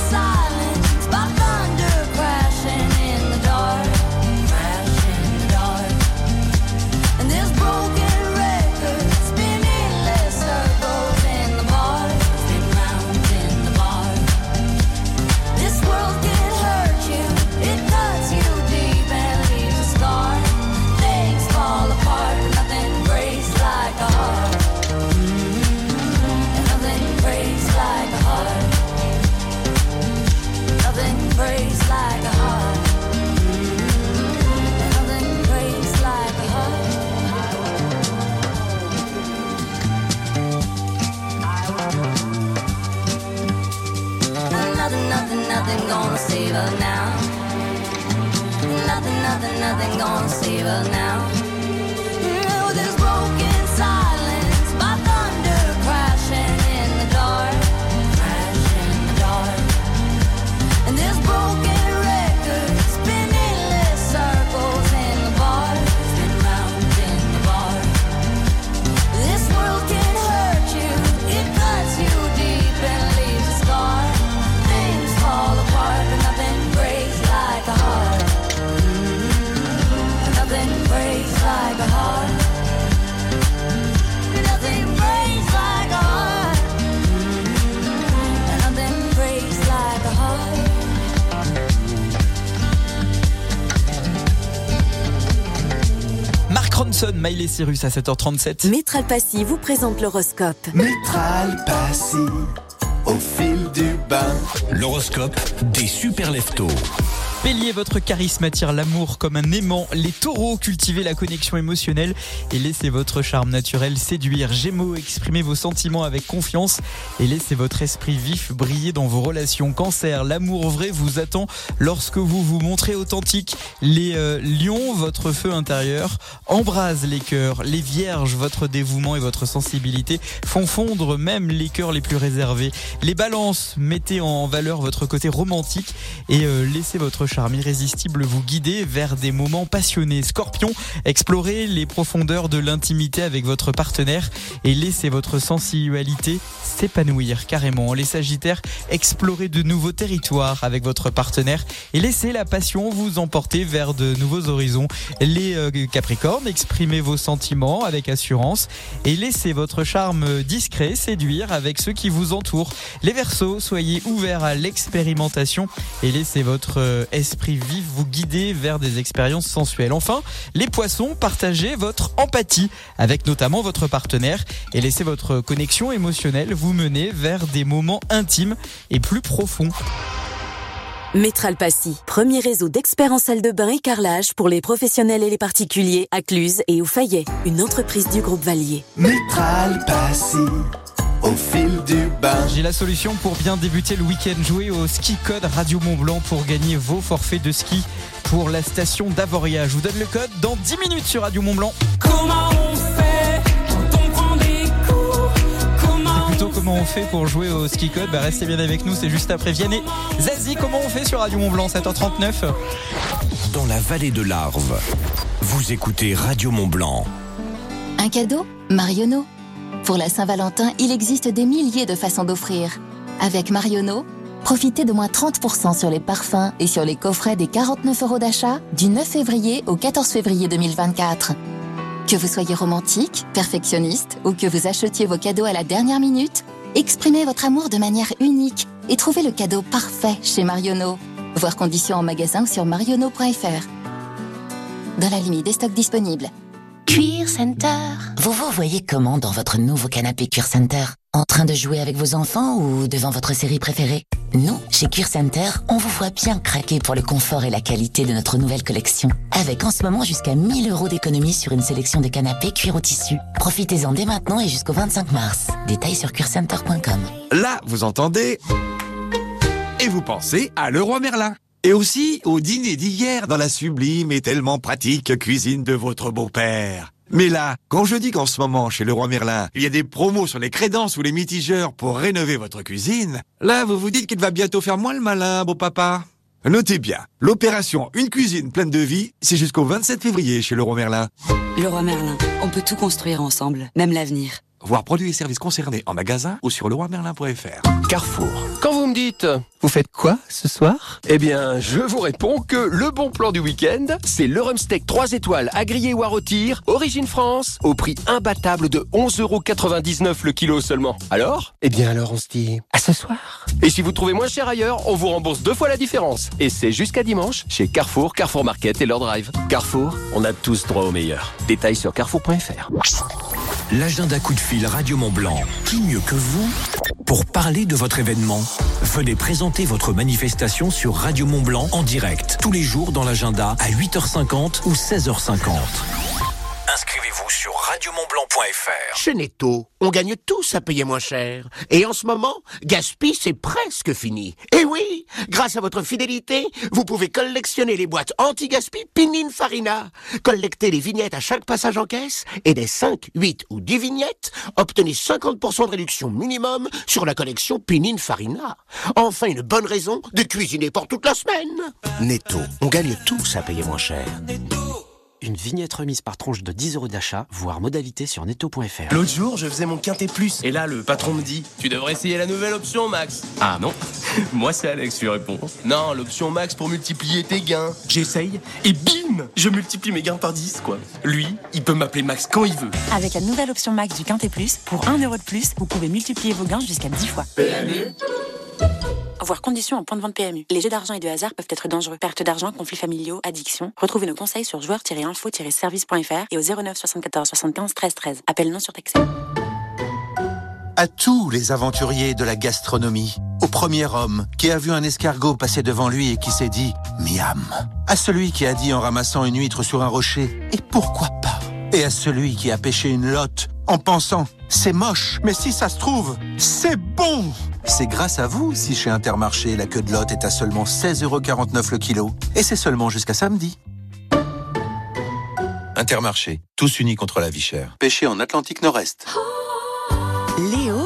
Cyrus à 7h37. Métral Passy vous présente l'horoscope. Métral Passy, au fil du bain. L'horoscope des super leftos. Bélier, votre charisme attire l'amour comme un aimant. Les taureaux, cultivez la connexion émotionnelle et laissez votre charme naturel séduire. Gémeaux, exprimez vos sentiments avec confiance et laissez votre esprit vif briller dans vos relations. Cancer, l'amour vrai vous attend lorsque vous vous montrez authentique. Les euh, lions, votre feu intérieur embrase les cœurs. Les vierges, votre dévouement et votre sensibilité font fondre même les cœurs les plus réservés. Les balances, mettez en valeur votre côté romantique et euh, laissez votre charme irrésistible vous guider vers des moments passionnés. Scorpion, explorez les profondeurs de l'intimité avec votre partenaire et laissez votre sensualité s'épanouir carrément. Les Sagittaires, explorez de nouveaux territoires avec votre partenaire et laissez la passion vous emporter vers de nouveaux horizons. Les euh, Capricornes, exprimez vos sentiments avec assurance et laissez votre charme discret séduire avec ceux qui vous entourent. Les Verseaux, soyez ouverts à l'expérimentation et laissez votre euh, esprit vif vous guider vers des expériences sensuelles. Enfin, les Poissons, partagez votre empathie avec notamment votre partenaire et laissez votre connexion émotionnelle vous mener vers des moments intimes et plus profonds. Métral Passy, premier réseau d'experts en salle de bain et carrelage pour les professionnels et les particuliers à Cluse et au Fayet, une entreprise du groupe Valier. Métral Passy, au fil du bain. J'ai la solution pour bien débuter le week-end. Jouer au ski code Radio Mont Blanc pour gagner vos forfaits de ski pour la station d'Avoria. Je vous donne le code dans 10 minutes sur Radio Mont Blanc. Comment on fait quand on prend des cours? Comment Plutôt comment on fait pour jouer au ski code? Bah Restez bien avec nous, c'est juste après Vianney. Zazie, comment on fait sur Radio Mont Blanc 7h39 Dans la vallée de l'Arve, vous écoutez Radio Mont Blanc. Un cadeau? Marionneau. Pour la Saint-Valentin, il existe des milliers de façons d'offrir. Avec Marionneau, profitez de moins 30% sur les parfums et sur les coffrets des 49 euros d'achat du 9 février au 14 février 2024. Que vous soyez romantique, perfectionniste ou que vous achetiez vos cadeaux à la dernière minute, exprimez votre amour de manière unique et trouvez le cadeau parfait chez Marionneau. Voir conditions en magasin sur marionneau.fr. Dans la limite des stocks disponibles. Cuir Center. Vous vous voyez comment dans votre nouveau canapé Cuir Center? En train de jouer avec vos enfants ou devant votre série préférée? Nous, chez Cuir Center, on vous voit bien craquer pour le confort et la qualité de notre nouvelle collection. Avec en ce moment jusqu'à 1000 euros d'économie sur une sélection de canapés cuir au tissu. Profitez-en dès maintenant et jusqu'au 25 mars. Détails sur cuircenter.com. Là, vous entendez Et vous pensez à Leroy Merlin. Et aussi au dîner d'hier dans la sublime et tellement pratique cuisine de votre beau-père. Mais là, quand je dis qu'en ce moment, chez Leroy Merlin, il y a des promos sur les crédences ou les mitigeurs pour rénover votre cuisine, là, vous vous dites qu'il va bientôt faire moins le malin, beau papa. Notez bien, l'opération Une cuisine pleine de vie, c'est jusqu'au 27 février chez Leroy Merlin. Leroy Merlin, on peut tout construire ensemble, même l'avenir. Voir produits et services concernés en magasin ou sur leroymerlin.fr. Carrefour. Quand vous me dites Vous faites quoi ce soir? Eh bien, je vous réponds que le bon plan du week-end, c'est le rumsteak 3 étoiles à griller ou à rôtir, origine France, au prix imbattable de 11,99€ le kilo seulement. Alors? Eh bien alors on se dit à ce soir. Et si vous trouvez moins cher ailleurs, on vous rembourse deux fois la différence. Et c'est jusqu'à dimanche chez Carrefour, Carrefour Market et leur drive. Carrefour, on a tous droit au meilleur. Détails sur carrefour.fr. L'agenda coup de fil Radio Mont Blanc. Qui mieux que vous pour parler de votre événement? Venez présenter votre manifestation sur Radio Mont Blanc en direct tous les jours dans l'agenda à 8h50 ou 16h50. Inscrivez-vous sur radiomontblanc.fr. Chez Netto, on gagne tous à payer moins cher. Et en ce moment, Gaspi, c'est presque fini. Et oui, grâce à votre fidélité, vous pouvez collectionner les boîtes anti-gaspi Pininfarina. Collectez les vignettes à chaque passage en caisse et des 5, 8 ou 10 vignettes, obtenez 50% de réduction minimum sur la collection Pininfarina. Enfin, une bonne raison de cuisiner pour toute la semaine. Netto, on gagne tous à payer moins cher. Une vignette remise par tranche de 10 euros d'achat, voire modalité sur netto.fr. L'autre jour, je faisais mon quintet plus. Et là, le patron me dit Tu devrais essayer la nouvelle option, Max. Ah non Moi, c'est Alex qui répond. Non, l'option Max pour multiplier tes gains. J'essaye et bim Je multiplie mes gains par 10, quoi. Lui, il peut m'appeler Max quand il veut. Avec la nouvelle option Max du Quintet Plus, pour 1 euro de plus, vous pouvez multiplier vos gains jusqu'à 10 fois. PMU Voir conditions en point de vente PMU. Les jeux d'argent et de hasard peuvent être dangereux. Perte d'argent, conflits familiaux, addiction. Retrouvez nos conseils sur joueurs-info-service.fr et au 09 74 75 13 13. Appel non surtaxé. À tous les aventuriers de la gastronomie, au premier homme qui a vu un escargot passer devant lui et qui s'est dit miam, à celui qui a dit en ramassant une huître sur un rocher et pourquoi pas, et à celui qui a pêché une lotte en pensant c'est moche, mais si ça se trouve, c'est bon. C'est grâce à vous si chez Intermarché la queue de lotte est à seulement 16,49€ le kilo, et c'est seulement jusqu'à samedi. Intermarché, tous unis contre la vie chère. Pêché en Atlantique Nord-Est. Léo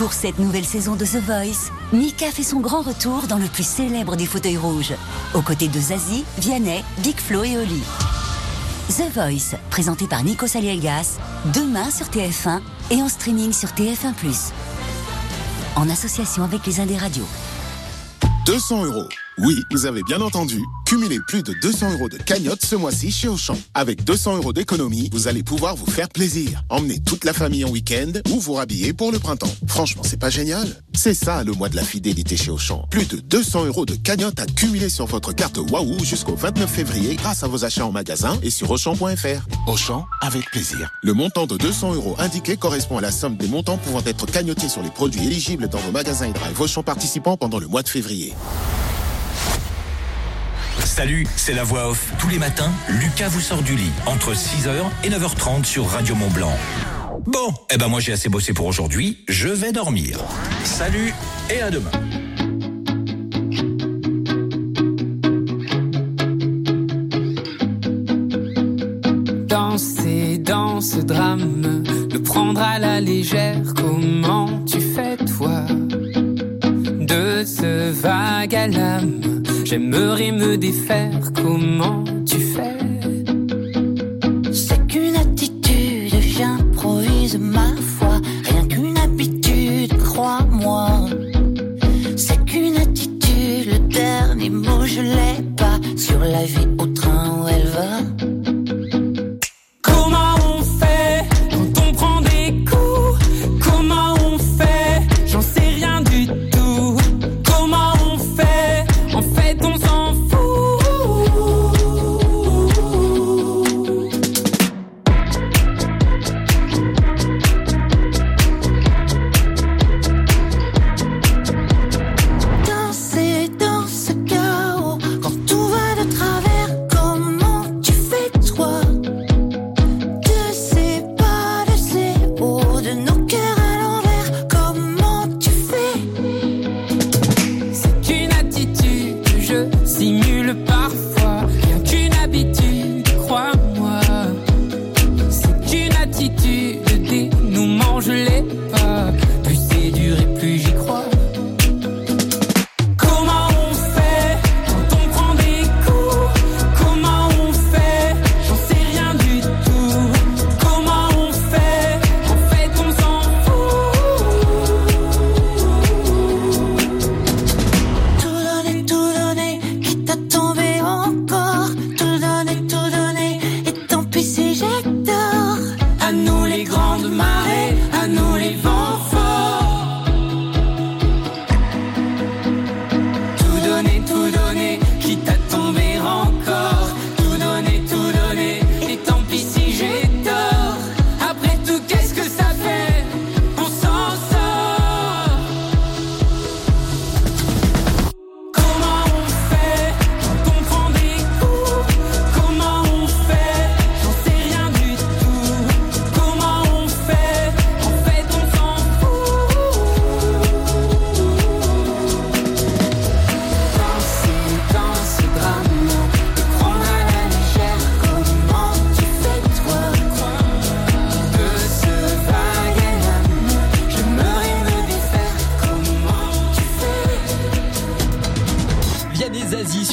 Pour cette nouvelle saison de The Voice, Mika fait son grand retour dans le plus célèbre des fauteuils rouges, aux côtés de Zazie, Vianney, Big Flo et Oli. The Voice, présenté par Nico Saliegas, demain sur TF1 et en streaming sur TF1+. En association avec les Indes Radios. 200 euros. Oui, vous avez bien entendu. Cumulez plus de 200 euros de cagnotte ce mois-ci chez Auchan. Avec 200 euros d'économie, vous allez pouvoir vous faire plaisir. Emmener toute la famille en week-end ou vous rhabiller pour le printemps. Franchement, c'est pas génial C'est ça le mois de la fidélité chez Auchan. Plus de 200 euros de cagnotte à cumuler sur votre carte Wahoo jusqu'au 29 février grâce à vos achats en magasin et sur Auchan.fr. Auchan, avec plaisir. Le montant de 200 euros indiqué correspond à la somme des montants pouvant être cagnotés sur les produits éligibles dans vos magasins et drive Auchan participants pendant le mois de février. Salut, c'est la voix off. Tous les matins, Lucas vous sort du lit entre 6h et 9h30 sur Radio Mont Blanc. Bon, eh ben moi j'ai assez bossé pour aujourd'hui, je vais dormir. Salut et à demain. Danser dans ce drame, le prendre à la légère, comment tu fais toi? De ce vague à l'âme, j'aimerais me défaire, comment tu fais? C'est qu'une attitude, j'improvise ma foi. Rien qu'une habitude, crois-moi. C'est qu'une attitude, le dernier mot je l'ai pas. Sur la vie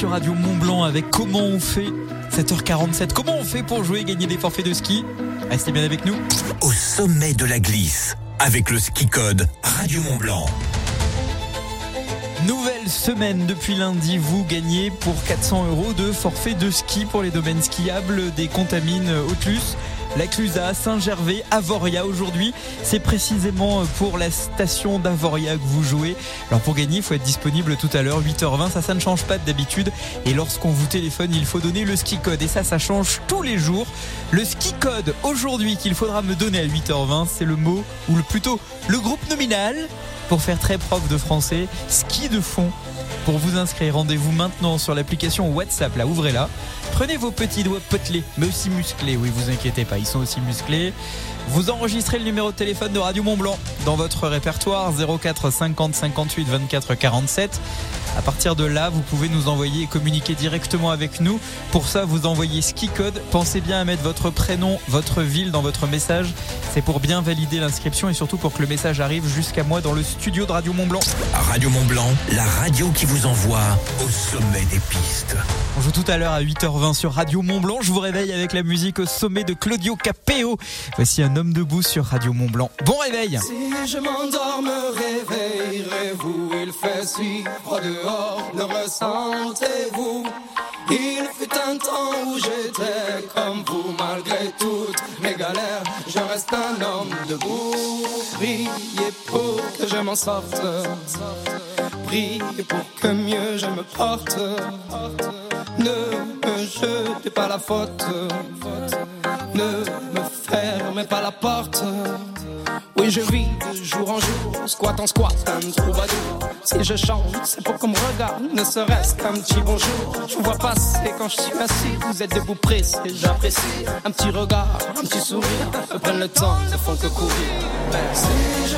maintenant avec comment on fait 7h47. Comment on fait pour jouer et gagner des forfaits de ski? Restez bien avec nous. Au sommet de la glisse, avec le ski code Radio Mont Blanc. Nouvelle semaine depuis lundi, vous gagnez pour 400 euros de forfait de ski pour les domaines skiables des Contamines Autlus. La Clusa, Saint-Gervais, Avoria aujourd'hui. C'est précisément pour la station d'Avoria que vous jouez. Alors pour gagner, il faut être disponible tout à l'heure, 8h20. Ça, ça ne change pas d'habitude. Et lorsqu'on vous téléphone, il faut donner le ski code. Et ça, ça change tous les jours. Le ski code aujourd'hui qu'il faudra me donner à 8h20, c'est le mot, ou plutôt le groupe nominal, pour faire très prof de français, ski de fond. Pour vous inscrire, rendez-vous maintenant sur l'application WhatsApp, là, ouvrez-la. Prenez vos petits doigts potelés, mais aussi musclés, oui, vous inquiétez pas, ils sont aussi musclés. Vous enregistrez le numéro de téléphone de Radio Mont Blanc dans votre répertoire 04 50 58 24 47. À partir de là, vous pouvez nous envoyer et communiquer directement avec nous. Pour ça, vous envoyez ski code. Pensez bien à mettre votre prénom, votre ville dans votre message. C'est pour bien valider l'inscription et surtout pour que le message arrive jusqu'à moi dans le studio de Radio Mont Blanc. Radio Mont Blanc, la radio qui vous envoie au sommet des pistes. On joue tout à l'heure à 8h20 sur Radio Mont Blanc. Je vous réveille avec la musique au sommet de Claudio Capeo. Voici un homme debout sur Radio Mont Blanc. Bon réveil. Si je m'endors, me réveillerez-vous? Il fait si froid dehors, le ressentez-vous Il fut un temps où j'étais comme vous Malgré toutes mes galères, je reste un homme debout. Priez pour que je m'en sorte. Priez pour que mieux je me porte. Ne me jetez pas la faute. Ne me fermez pas la porte oui, je vis de jour en jour, squat en squat, un troubadour. Si je chante, c'est pour qu'on me regarde, ne serait-ce qu'un petit bonjour. Je vous vois passer quand je suis assis, vous êtes debout pressé, j'apprécie. Un petit regard, un petit sourire, prennent le temps, ne font que courir. Si je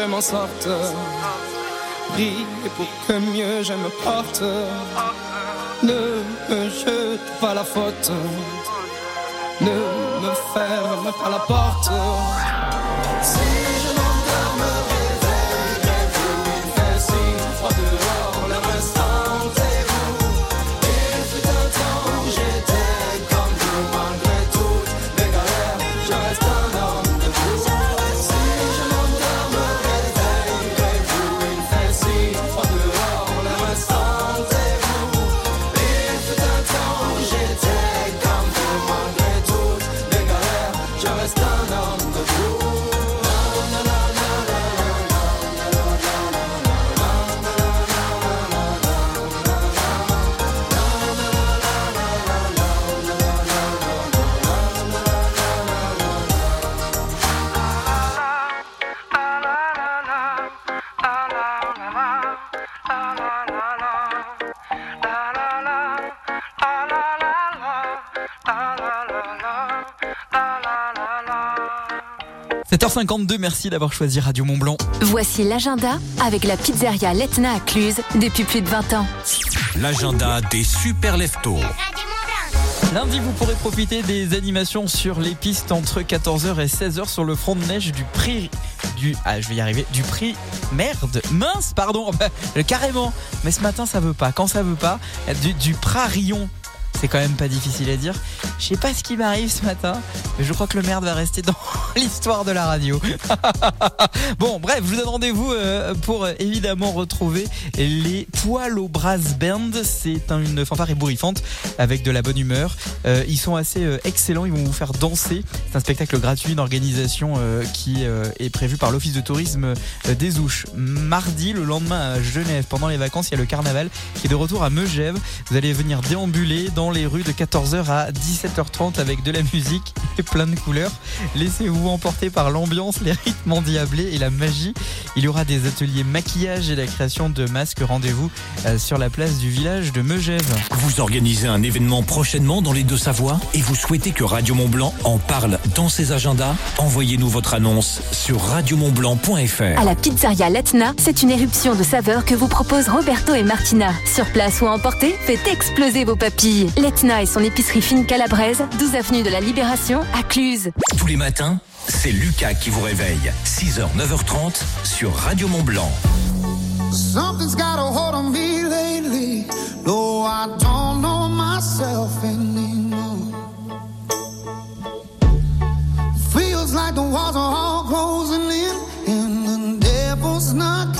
Je m'en sorte. Priez pour que mieux je me porte. Ne me jete pas la faute. Ne me ferme pas la porte. 7h52, merci d'avoir choisi Radio Mont Blanc. Voici l'agenda avec la pizzeria Letna à Cluse depuis plus de 20 ans. L'agenda des super leftos. Lundi, vous pourrez profiter des animations sur les pistes entre 14h et 16h sur le front de neige du prix du ah je vais y arriver du prix merde mince pardon bah, carrément mais ce matin ça veut pas quand ça veut pas du, du Prarion C'est quand même pas difficile à dire. Je sais pas ce qui m'arrive ce matin, mais je crois que le merde va rester dans l'histoire de la radio. bon, bref, je vous donne rendez-vous euh, pour euh, évidemment retrouver les Poils au Brass Band. C'est un- une fanfare ébouriffante avec de la bonne humeur. Euh, ils sont assez excellents, ils vont vous faire danser. C'est un spectacle gratuit, une organisation qui est prévue par l'Office de tourisme des Ouches. Mardi, le lendemain à Genève, pendant les vacances, il y a le carnaval qui est de retour à Megève. Vous allez venir déambuler dans les rues de 14h à 17h30 avec de la musique et plein de couleurs. Laissez-vous emporter par l'ambiance, les rythmes endiablés et la magie. Il y aura des ateliers maquillage et la création de masques. Rendez-vous euh, sur la place du village de Megève. Vous organisez un événement prochainement dans les Deux-Savoies et vous souhaitez que Radio Mont-Blanc en parle dans ses agendas? Envoyez-nous votre annonce sur radiomontblanc.fr. À la pizzeria Letna, c'est une éruption de saveurs que vous proposent Roberto et Martina. Sur place ou à emporter, faites exploser vos papilles. Letna et son épicerie fine calabraise, 12 avenue de la Libération, à Cluse. Tous les matins, c'est Lucas qui vous réveille. 6h, 9h30 sur Radio Mont-Blanc. Something's got a hold on me lately. No, I don't know myself anymore. Feels like the walls are all closing in, and the devil's knocking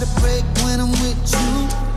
To break when I'm with you.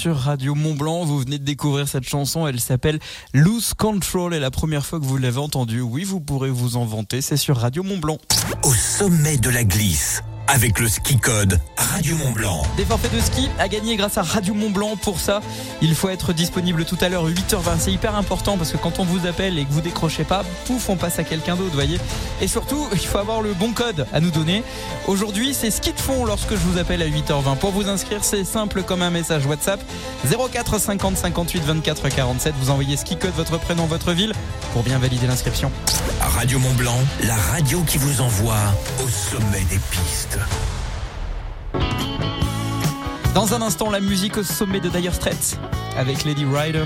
Sur Radio Mont Blanc. Vous venez de découvrir cette chanson. Elle s'appelle Lose Control. Et la première fois que vous l'avez entendue, oui, vous pourrez vous en vanter. C'est sur Radio Mont Blanc. Au sommet de la glisse, avec le ski code Radio Mont-Blanc. Des forfaits de ski à gagner grâce à Radio Mont Blanc. Pour ça, il faut être disponible tout à l'heure 8h20. C'est hyper important parce que quand on vous appelle et que vous décrochez pas, pouf, on passe à quelqu'un d'autre, voyez. Et surtout, il faut avoir le bon code à nous donner. Aujourd'hui, c'est ski de fond lorsque je vous appelle à 8h20. Pour vous inscrire, c'est simple comme un message WhatsApp 04 50 58 24 47. Vous envoyez ski code, votre prénom, votre ville pour bien valider l'inscription. Radio Mont-Blanc, la radio qui vous envoie au sommet des pistes. Dans un instant, la musique au sommet de Dire Straits avec Lady Rider.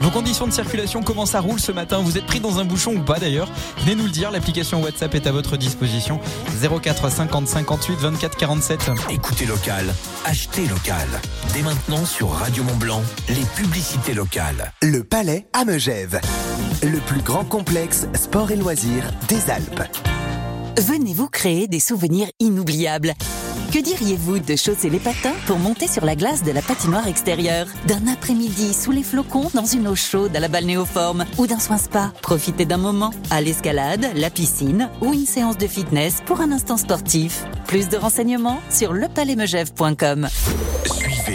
Vos conditions de circulation, comment ça roule ce matin? Vous êtes pris dans un bouchon ou pas d'ailleurs? Venez nous le dire, l'application WhatsApp est à votre disposition. 04 50 58 24 47. Écoutez local, achetez local. Dès maintenant sur Radio Mont-Blanc, les publicités locales. Le Palais à Megève. Le plus grand complexe sport et loisirs des Alpes. Venez vous créer des souvenirs inoubliables. Que diriez-vous de chausser les patins pour monter sur la glace de la patinoire extérieure? D'un après-midi sous les flocons dans une eau chaude à la balnéoforme Ou d'un soin spa Profitez d'un moment à l'escalade, la piscine ou une séance de fitness pour un instant sportif. Plus de renseignements sur lepalaismegève.com.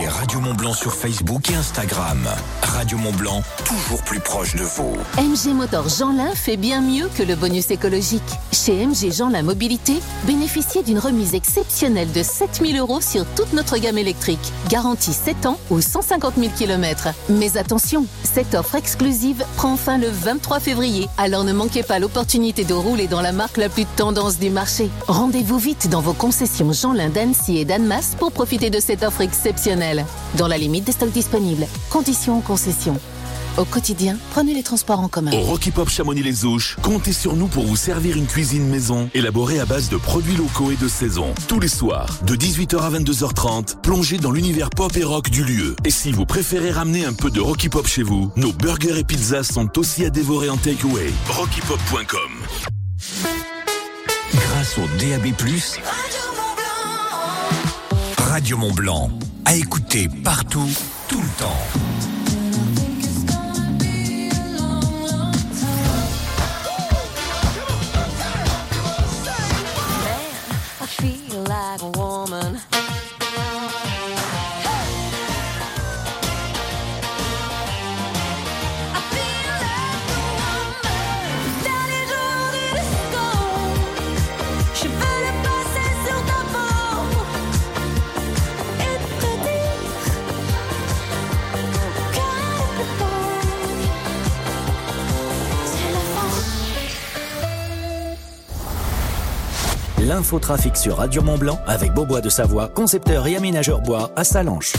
Radio Mont Blanc sur Facebook et Instagram. Radio Mont Blanc, toujours plus proche de vous. MG Motor Jeanlin fait bien mieux que le bonus écologique. Chez MG Jeanlin Mobilité, bénéficiez d'une remise exceptionnelle de 7000 euros sur toute notre gamme électrique. Garantie 7 ans ou 150 000 km. Mais attention, cette offre exclusive prend fin le 23 février. Alors ne manquez pas l'opportunité de rouler dans la marque la plus tendance du marché. Rendez-vous vite dans vos concessions Jeanlin d'Annecy et d'Annemasse pour profiter de cette offre exceptionnelle. Dans la limite des stocks disponibles. Conditions en concession. Au quotidien, prenez les transports en commun. Au Rocky Pop Chamonix-les Ouches, comptez sur nous pour vous servir une cuisine maison élaborée à base de produits locaux et de saison. Tous les soirs, de 18h à 22h30, plongez dans l'univers pop et rock du lieu. Et si vous préférez ramener un peu de Rocky Pop chez vous, nos burgers et pizzas sont aussi à dévorer en takeaway. RockyPop.com Grâce au DAB+, Radio Mont Blanc, à écouter partout, tout le temps. L'infotrafic sur Radio Mont Blanc avec Beaubois de Savoie, concepteur et aménageur bois à Salanches.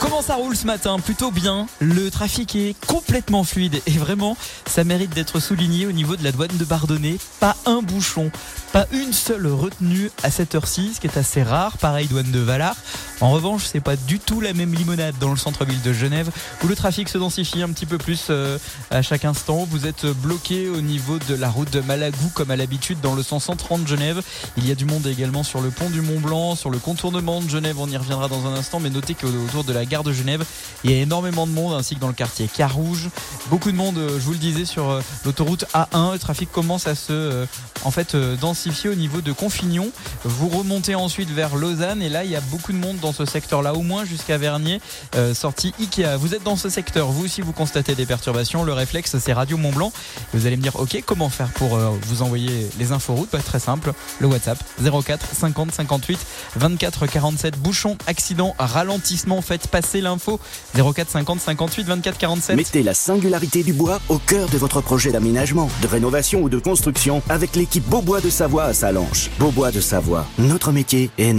Comment ça roule ce matin Plutôt bien. Le trafic est complètement fluide et vraiment, ça mérite d'être souligné au niveau de la douane de Bardonnay. Pas un bouchon, pas une seule retenue à cette heure-ci, ce qui est assez rare. Pareil, douane de Valar. En revanche, c'est pas du tout la même limonade dans le centre-ville de Genève où le trafic se densifie un petit peu plus euh, à chaque instant. Vous êtes bloqué au niveau de la route de Malagou comme à l'habitude dans le sens 130 de Genève. Il y a du monde également sur le pont du Mont Blanc, sur le contournement de Genève. On y reviendra dans un instant, mais notez qu'autour de la gare de Genève, il y a énormément de monde ainsi que dans le quartier Carouge. Beaucoup de monde, euh, je vous le disais, sur euh, l'autoroute A1. Le trafic commence à se en fait densifier au niveau de Confignon. Vous remontez ensuite vers Lausanne et là il y a beaucoup de monde dans ce secteur-là, au moins jusqu'à Vernier, euh, sortie Ikea. Vous êtes dans ce secteur, vous aussi vous constatez des perturbations. Le réflexe c'est Radio Mont Blanc. Vous allez me dire ok comment faire pour euh, vous envoyer les infos routes Bah, Très simple, le WhatsApp 04 50 58 24 47 bouchon, accident, ralentissement, faites passer l'info 04 50 58 24 47. Mettez la singularité du bois au cœur de votre projet d'aménagement, de rénovation ou de construction avec l'équipe Beaubois de Savoie à Salanches. Beaubois de Savoie, notre métier est